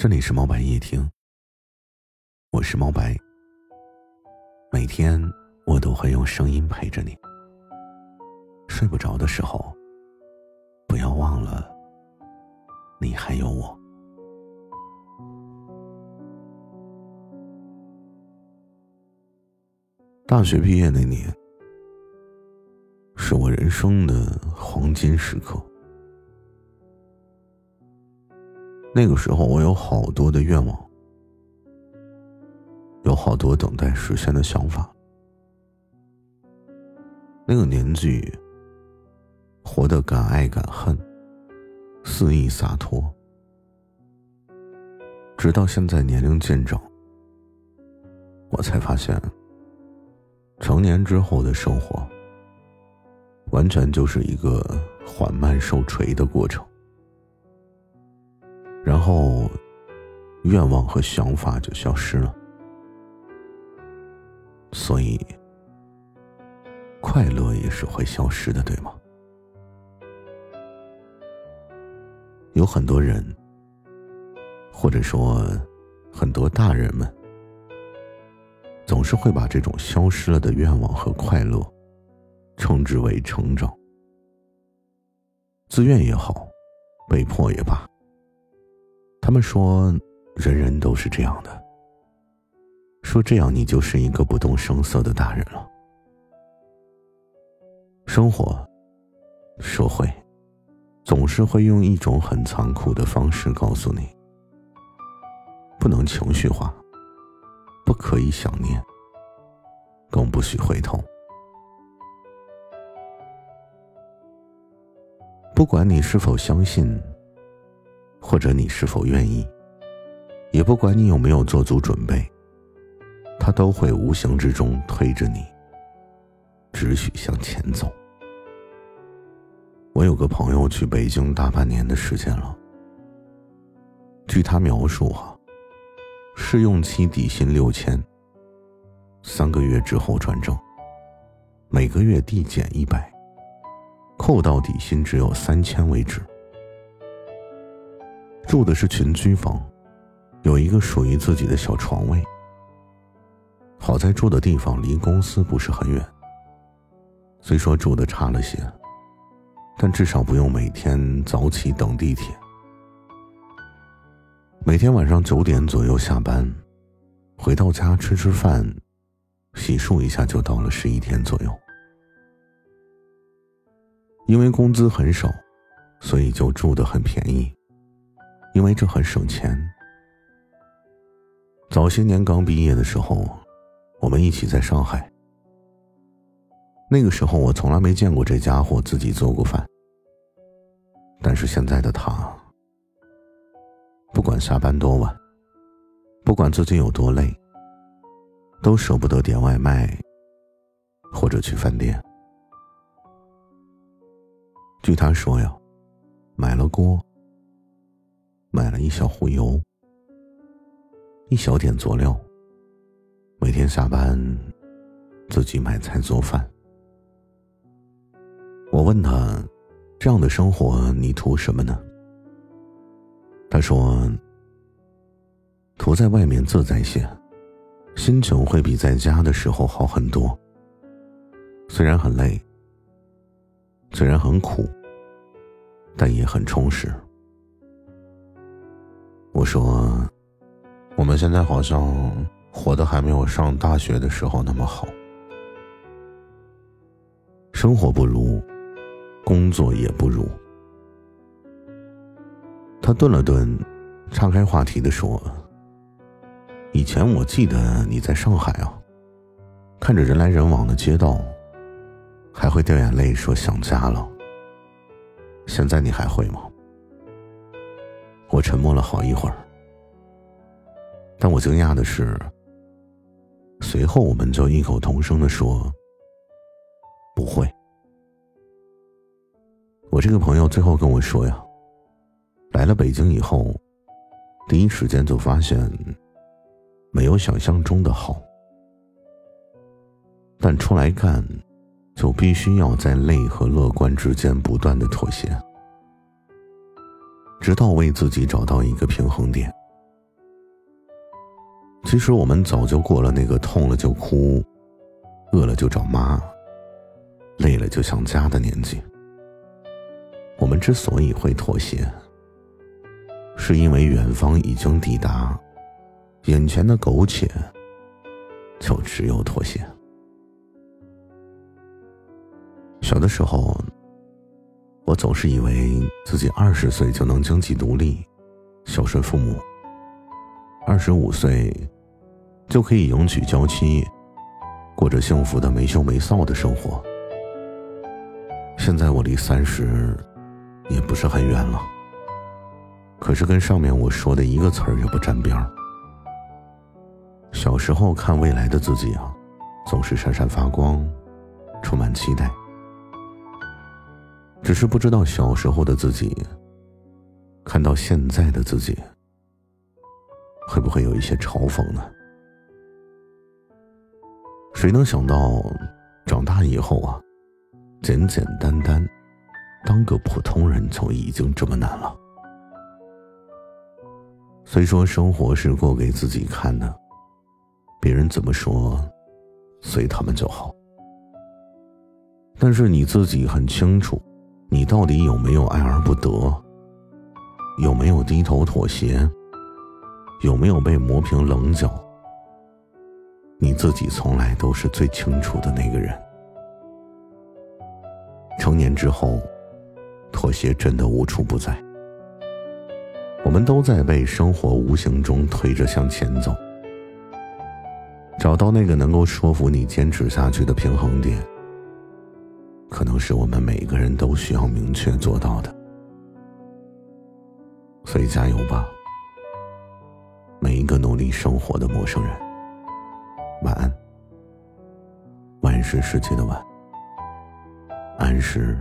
这里是猫白夜听，我是猫白。每天我都会用声音陪着你。睡不着的时候，不要忘了，你还有我。大学毕业那年，是我人生的黄金时刻。那个时候，我有好多的愿望，有好多等待实现的想法。那个年纪，活得敢爱敢恨，肆意洒脱。直到现在年龄渐长，我才发现，成年之后的生活，完全就是一个缓慢受锤的过程。然后，愿望和想法就消失了，所以快乐也是会消失的，对吗？有很多人，或者说很多大人们，总是会把这种消失了的愿望和快乐，称之为成长。自愿也好，被迫也罢。他们说，人人都是这样的。说这样，你就是一个不动声色的大人了。生活、社会，总是会用一种很残酷的方式告诉你：不能情绪化，不可以想念，更不许回头。不管你是否相信。或者你是否愿意，也不管你有没有做足准备，他都会无形之中推着你，只许向前走。我有个朋友去北京大半年的时间了，据他描述啊，试用期底薪六千，三个月之后转正，每个月递减一百，扣到底薪只有三千为止。住的是群居房，有一个属于自己的小床位。好在住的地方离公司不是很远。虽说住的差了些，但至少不用每天早起等地铁。每天晚上九点左右下班，回到家吃吃饭，洗漱一下就到了十一点左右。因为工资很少，所以就住的很便宜。因为这很省钱。早些年刚毕业的时候，我们一起在上海。那个时候我从来没见过这家伙自己做过饭。但是现在的他，不管下班多晚，不管自己有多累，都舍不得点外卖，或者去饭店。据他说呀，买了锅。买了一小壶油，一小点佐料。每天下班，自己买菜做饭。我问他：“这样的生活你图什么呢？”他说：“图在外面自在些，心情会比在家的时候好很多。虽然很累，虽然很苦，但也很充实。”我说：“我们现在好像活得还没有上大学的时候那么好，生活不如，工作也不如。”他顿了顿，岔开话题的说：“以前我记得你在上海啊，看着人来人往的街道，还会掉眼泪说想家了。现在你还会吗？”我沉默了好一会儿，但我惊讶的是，随后我们就异口同声的说：“不会。”我这个朋友最后跟我说呀，来了北京以后，第一时间就发现没有想象中的好，但出来干，就必须要在累和乐观之间不断的妥协。直到为自己找到一个平衡点，其实我们早就过了那个痛了就哭、饿了就找妈、累了就想家的年纪。我们之所以会妥协，是因为远方已经抵达，眼前的苟且就只有妥协。小的时候，我总是以为自己二十岁就能经济独立，孝顺父母；二十五岁就可以迎娶娇妻，过着幸福的没羞没臊的生活。现在我离三十也不是很远了，可是跟上面我说的一个词儿也不沾边儿。小时候看未来的自己啊，总是闪闪发光，充满期待。只是不知道小时候的自己，看到现在的自己，会不会有一些嘲讽呢？谁能想到，长大以后啊，简简单单当个普通人就已经这么难了？虽说生活是过给自己看的，别人怎么说，随他们就好。但是你自己很清楚。你到底有没有爱而不得？有没有低头妥协？有没有被磨平棱角？你自己从来都是最清楚的那个人。成年之后，妥协真的无处不在。我们都在被生活无形中推着向前走，找到那个能够说服你坚持下去的平衡点。可能是我们每个人都需要明确做到的，所以加油吧，每一个努力生活的陌生人。晚安，万事世界的晚，安是